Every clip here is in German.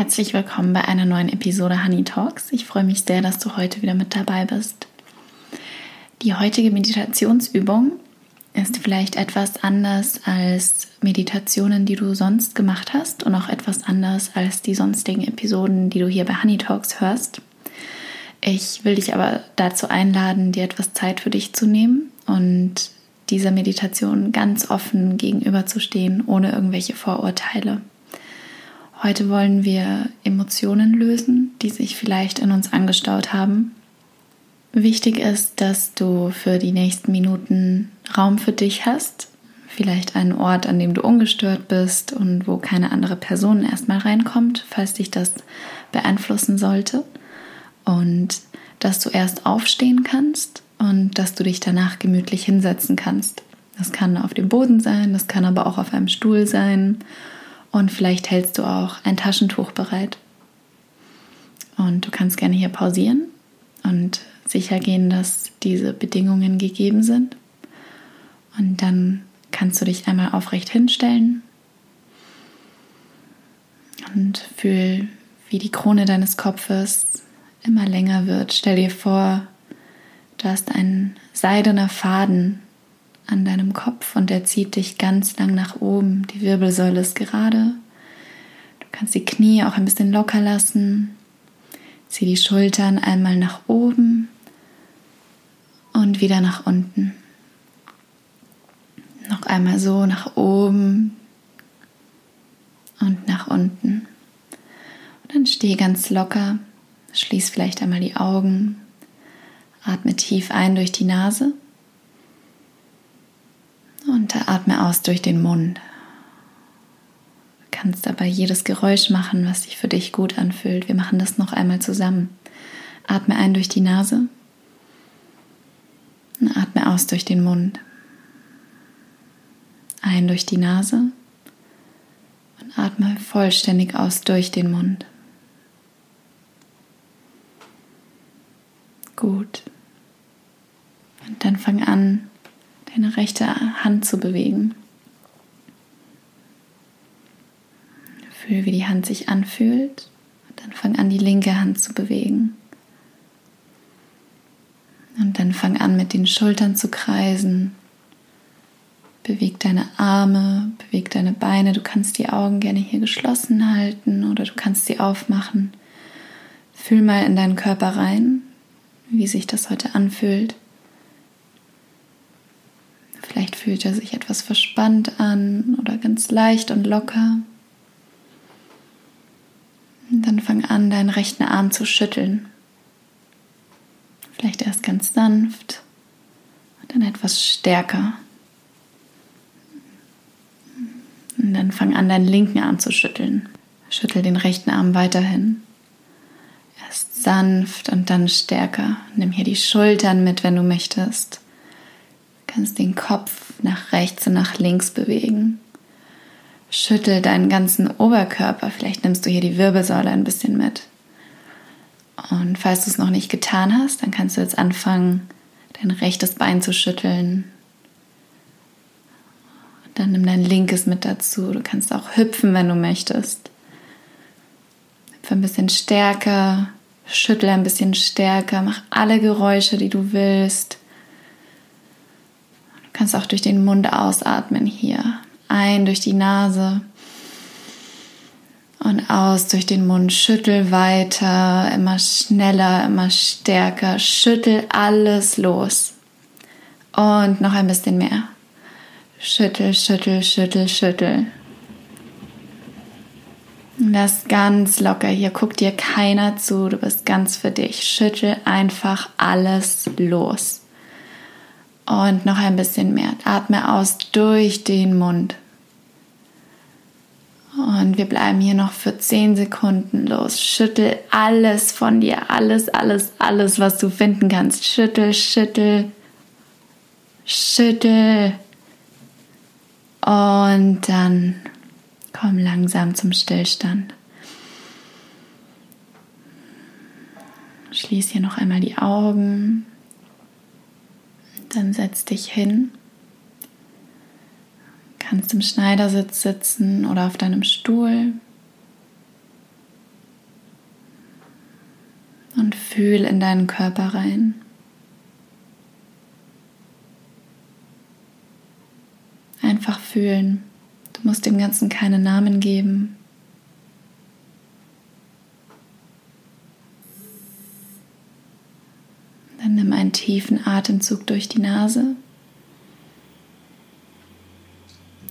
Herzlich willkommen bei einer neuen Episode Honey Talks. Ich freue mich sehr, dass du heute wieder mit dabei bist. Die heutige Meditationsübung ist vielleicht etwas anders als Meditationen, die du sonst gemacht hast und auch etwas anders als die sonstigen Episoden, die du hier bei Honey Talks hörst. Ich will dich aber dazu einladen, dir etwas Zeit für dich zu nehmen und dieser Meditation ganz offen gegenüberzustehen, ohne irgendwelche Vorurteile. Heute wollen wir Emotionen lösen, die sich vielleicht in uns angestaut haben. Wichtig ist, dass du für die nächsten Minuten Raum für dich hast, vielleicht einen Ort, an dem du ungestört bist und wo keine andere Person erstmal reinkommt, falls dich das beeinflussen sollte. Und dass du erst aufstehen kannst und dass du dich danach gemütlich hinsetzen kannst. Das kann auf dem Boden sein, das kann aber auch auf einem Stuhl sein und vielleicht hältst du auch ein Taschentuch bereit. Und du kannst gerne hier pausieren und sicher gehen, dass diese Bedingungen gegeben sind. Und dann kannst du dich einmal aufrecht hinstellen und fühl, wie die Krone deines Kopfes immer länger wird. Stell dir vor, du hast einen seidener Faden an deinem Kopf und er zieht dich ganz lang nach oben. Die Wirbelsäule ist gerade. Du kannst die Knie auch ein bisschen locker lassen. Zieh die Schultern einmal nach oben und wieder nach unten. Noch einmal so nach oben und nach unten. Und dann steh ganz locker, schließ vielleicht einmal die Augen, atme tief ein durch die Nase atme aus durch den Mund. Du kannst dabei jedes Geräusch machen, was sich für dich gut anfühlt. Wir machen das noch einmal zusammen. Atme ein durch die Nase und atme aus durch den Mund. Ein durch die Nase und atme vollständig aus durch den Mund. Gut. Und dann fang an, deine rechte Hand zu bewegen. Fühl, wie die Hand sich anfühlt. Und dann fang an, die linke Hand zu bewegen. Und dann fang an, mit den Schultern zu kreisen. Beweg deine Arme, beweg deine Beine. Du kannst die Augen gerne hier geschlossen halten oder du kannst sie aufmachen. Fühl mal in deinen Körper rein, wie sich das heute anfühlt. Vielleicht fühlt er sich etwas verspannt an oder ganz leicht und locker. Und dann fang an, deinen rechten Arm zu schütteln. Vielleicht erst ganz sanft und dann etwas stärker. Und dann fang an, deinen linken Arm zu schütteln. Schüttel den rechten Arm weiterhin. Erst sanft und dann stärker. Nimm hier die Schultern mit, wenn du möchtest kannst den Kopf nach rechts und nach links bewegen. Schüttel deinen ganzen Oberkörper. Vielleicht nimmst du hier die Wirbelsäule ein bisschen mit. Und falls du es noch nicht getan hast, dann kannst du jetzt anfangen, dein rechtes Bein zu schütteln. Dann nimm dein linkes mit dazu. Du kannst auch hüpfen, wenn du möchtest. Hüpfe ein bisschen stärker, schüttel ein bisschen stärker, mach alle Geräusche, die du willst kannst auch durch den Mund ausatmen hier. Ein durch die Nase und aus durch den Mund. Schüttel weiter, immer schneller, immer stärker. Schüttel alles los. Und noch ein bisschen mehr. Schüttel, schüttel, schüttel, schüttel. Lass ganz locker hier. Guck dir keiner zu. Du bist ganz für dich. Schüttel einfach alles los. Und noch ein bisschen mehr. Atme aus durch den Mund. Und wir bleiben hier noch für 10 Sekunden los. Schüttel alles von dir, alles, alles, alles, was du finden kannst. Schüttel, schüttel, schüttel. Und dann komm langsam zum Stillstand. Schließ hier noch einmal die Augen. Dann setz dich hin. Kannst im Schneidersitz sitzen oder auf deinem Stuhl. Und fühl in deinen Körper rein. Einfach fühlen. Du musst dem Ganzen keine Namen geben. Einen tiefen Atemzug durch die Nase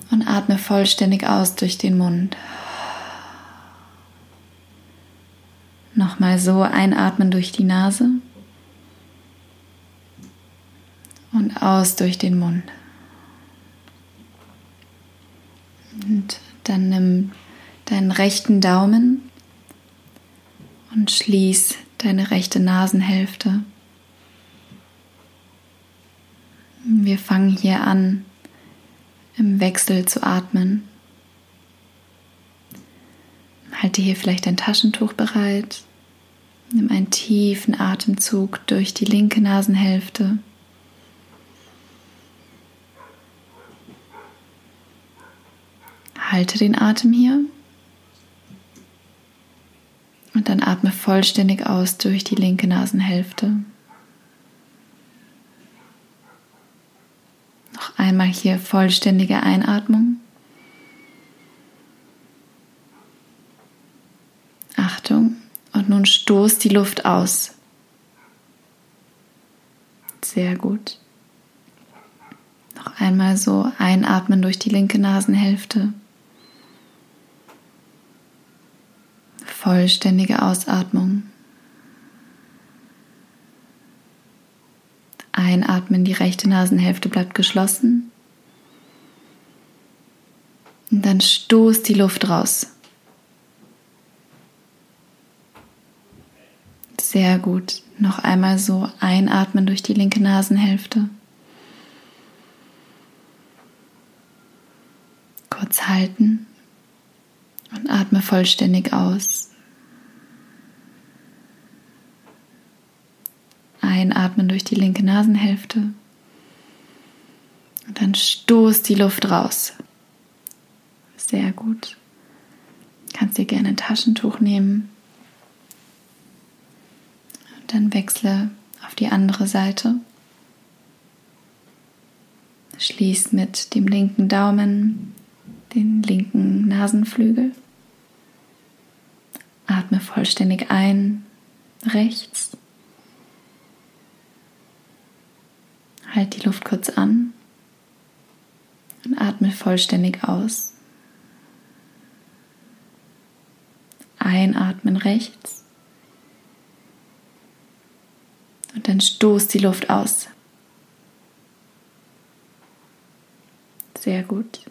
und atme vollständig aus durch den Mund. Nochmal so einatmen durch die Nase und aus durch den Mund. Und dann nimm deinen rechten Daumen und schließ deine rechte Nasenhälfte. Wir fangen hier an, im Wechsel zu atmen. Halte hier vielleicht ein Taschentuch bereit Nimm einen tiefen Atemzug durch die linke Nasenhälfte. Halte den Atem hier und dann atme vollständig aus durch die linke Nasenhälfte. Noch einmal hier vollständige Einatmung. Achtung, und nun stoß die Luft aus. Sehr gut. Noch einmal so einatmen durch die linke Nasenhälfte. Vollständige Ausatmung. Einatmen, die rechte Nasenhälfte bleibt geschlossen. Und dann stoß die Luft raus. Sehr gut. Noch einmal so einatmen durch die linke Nasenhälfte. Kurz halten und atme vollständig aus. Einatmen durch die linke Nasenhälfte. Und dann stoß die Luft raus. Sehr gut. Kannst dir gerne ein Taschentuch nehmen dann wechsle auf die andere Seite. Schließ mit dem linken Daumen den linken Nasenflügel. Atme vollständig ein, rechts. Halt die Luft kurz an und atme vollständig aus. Einatmen rechts. Und dann stoß die Luft aus. Sehr gut.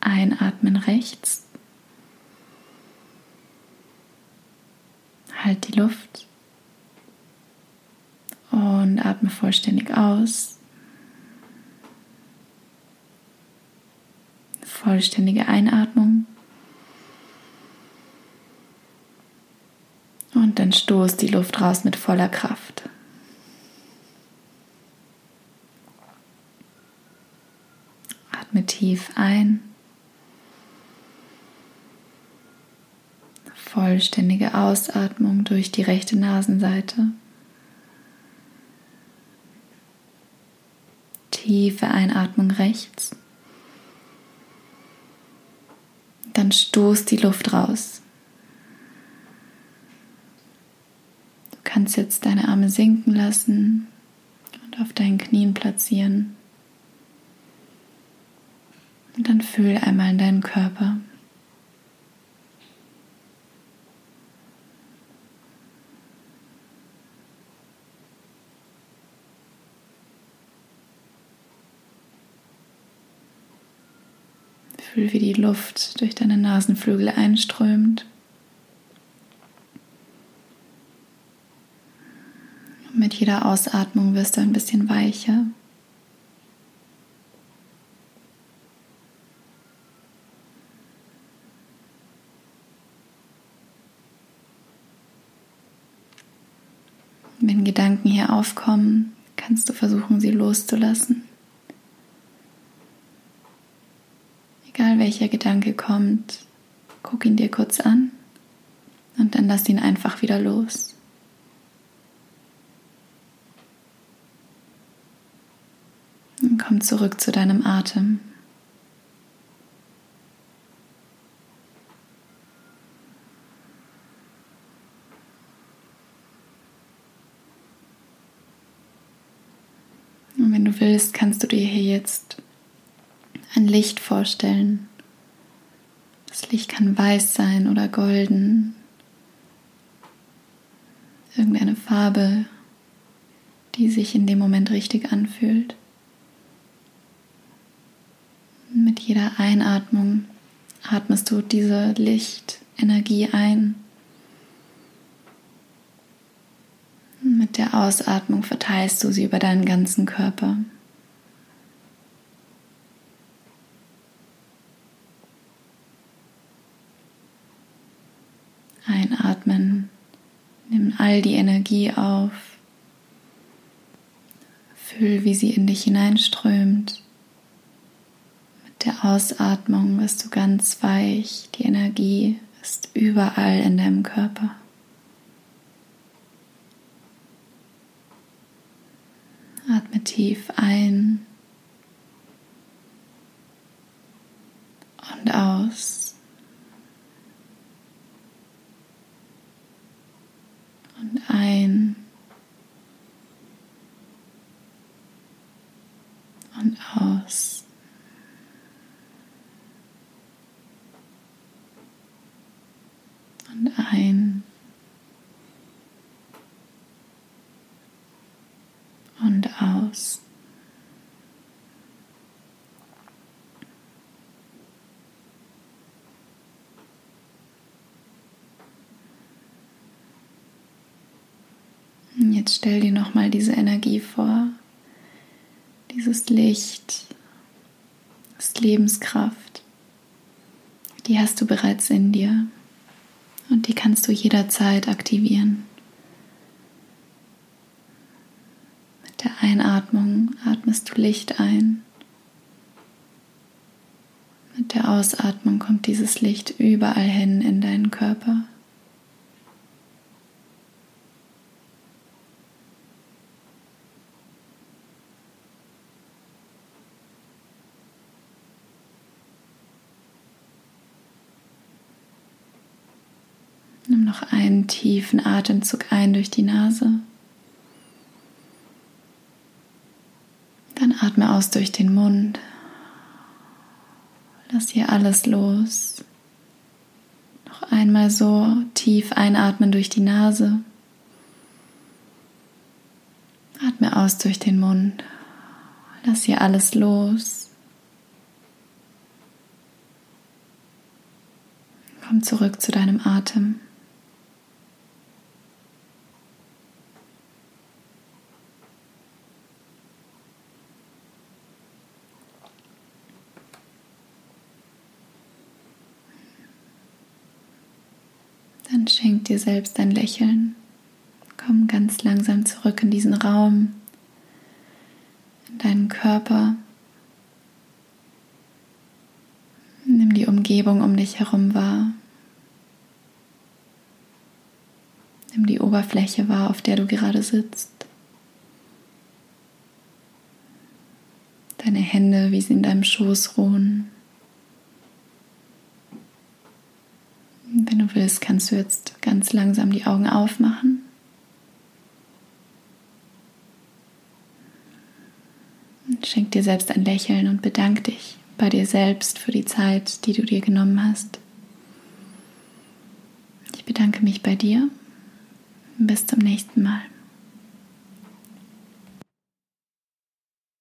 Einatmen rechts. Halt die Luft. Und atme vollständig aus. Vollständige Einatmung. Und dann stoß die Luft raus mit voller Kraft. Atme tief ein. Vollständige Ausatmung durch die rechte Nasenseite. Tiefe Einatmung rechts. Dann stoß die Luft raus. kannst jetzt deine Arme sinken lassen und auf deinen Knien platzieren. Und dann fühl einmal in deinen Körper. Fühl, wie die Luft durch deine Nasenflügel einströmt. Mit jeder Ausatmung wirst du ein bisschen weicher. Wenn Gedanken hier aufkommen, kannst du versuchen, sie loszulassen. Egal welcher Gedanke kommt, guck ihn dir kurz an Und dann lass ihn einfach wieder los. Und komm zurück zu deinem Atem. Und wenn du willst, kannst du dir hier jetzt ein Licht vorstellen. Das Licht kann weiß sein oder golden. Irgendeine Farbe, die sich in dem Moment richtig anfühlt. Mit jeder Einatmung atmest du diese Lichtenergie ein. Mit der Ausatmung verteilst du sie über deinen ganzen Körper. Einatmen, nimm all die Energie auf, fühl, wie sie in dich hineinströmt. Mit der Ausatmung wirst du ganz weich, die Energie ist überall in deinem Körper. Atme tief ein und aus. Und ein und aus. Und ein und aus. Jetzt stell dir noch mal diese Energie vor, dieses Licht, das Lebenskraft. Die hast du bereits in dir und die kannst du jederzeit aktivieren. der Einatmung atmest du Licht ein. Mit der Ausatmung kommt dieses Licht überall hin in deinen Körper. Nimm noch einen tiefen Atemzug ein durch die Nase. Dann atme aus durch den Mund. Lass hier alles los. Noch einmal so tief einatmen durch die Nase. Atme aus durch den Mund. Lass hier alles los. Komm zurück zu deinem Atem. Dann schenk dir selbst ein Lächeln. Komm ganz langsam zurück in diesen Raum, in deinen Körper. Nimm die Umgebung um dich herum wahr. Nimm die Oberfläche wahr, auf der du gerade sitzt. Deine Hände, wie sie in deinem Schoß ruhen. Wenn willst, kannst du jetzt ganz langsam die Augen aufmachen. Schenk dir selbst ein Lächeln und bedank dich bei dir selbst für die Zeit, die du dir genommen hast. Ich bedanke mich bei dir. Bis zum nächsten Mal.